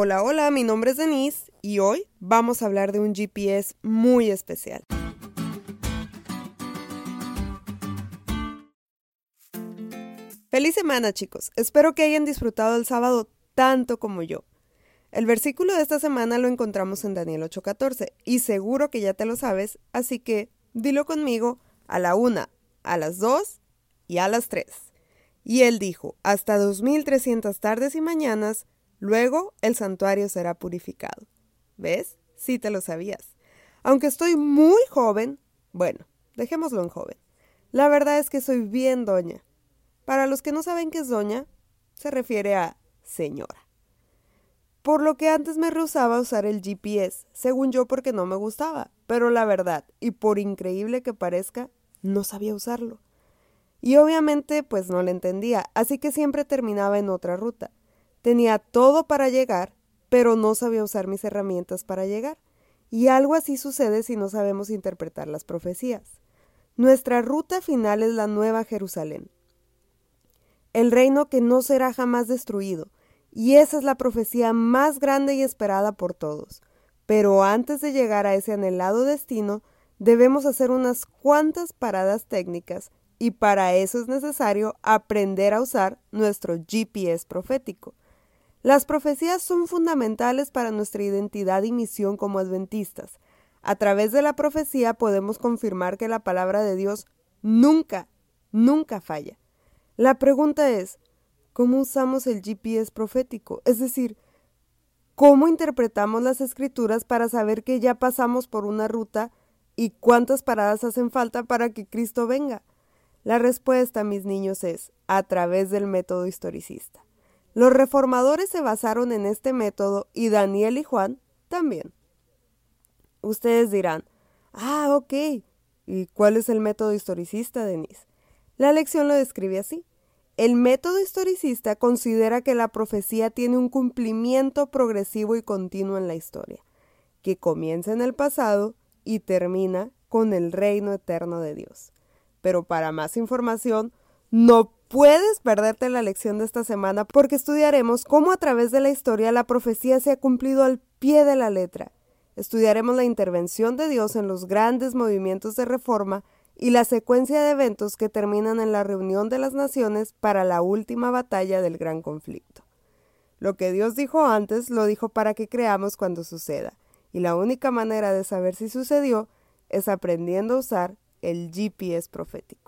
Hola, hola, mi nombre es Denise y hoy vamos a hablar de un GPS muy especial. Feliz semana chicos, espero que hayan disfrutado el sábado tanto como yo. El versículo de esta semana lo encontramos en Daniel 8:14 y seguro que ya te lo sabes, así que dilo conmigo a la una, a las dos y a las tres. Y él dijo, hasta 2300 tardes y mañanas Luego el santuario será purificado. ¿Ves? Sí te lo sabías. Aunque estoy muy joven, bueno, dejémoslo en joven. La verdad es que soy bien doña. Para los que no saben qué es doña, se refiere a señora. Por lo que antes me rehusaba a usar el GPS, según yo porque no me gustaba, pero la verdad, y por increíble que parezca, no sabía usarlo. Y obviamente pues no le entendía, así que siempre terminaba en otra ruta. Tenía todo para llegar, pero no sabía usar mis herramientas para llegar. Y algo así sucede si no sabemos interpretar las profecías. Nuestra ruta final es la Nueva Jerusalén, el reino que no será jamás destruido, y esa es la profecía más grande y esperada por todos. Pero antes de llegar a ese anhelado destino, debemos hacer unas cuantas paradas técnicas, y para eso es necesario aprender a usar nuestro GPS profético. Las profecías son fundamentales para nuestra identidad y misión como adventistas. A través de la profecía podemos confirmar que la palabra de Dios nunca, nunca falla. La pregunta es, ¿cómo usamos el GPS profético? Es decir, ¿cómo interpretamos las escrituras para saber que ya pasamos por una ruta y cuántas paradas hacen falta para que Cristo venga? La respuesta, mis niños, es a través del método historicista. Los reformadores se basaron en este método y Daniel y Juan también. Ustedes dirán, ah, ok, ¿y cuál es el método historicista, Denise? La lección lo describe así. El método historicista considera que la profecía tiene un cumplimiento progresivo y continuo en la historia, que comienza en el pasado y termina con el reino eterno de Dios. Pero para más información, no puedes perderte la lección de esta semana porque estudiaremos cómo a través de la historia la profecía se ha cumplido al pie de la letra. Estudiaremos la intervención de Dios en los grandes movimientos de reforma y la secuencia de eventos que terminan en la reunión de las naciones para la última batalla del gran conflicto. Lo que Dios dijo antes lo dijo para que creamos cuando suceda, y la única manera de saber si sucedió es aprendiendo a usar el GPS profético.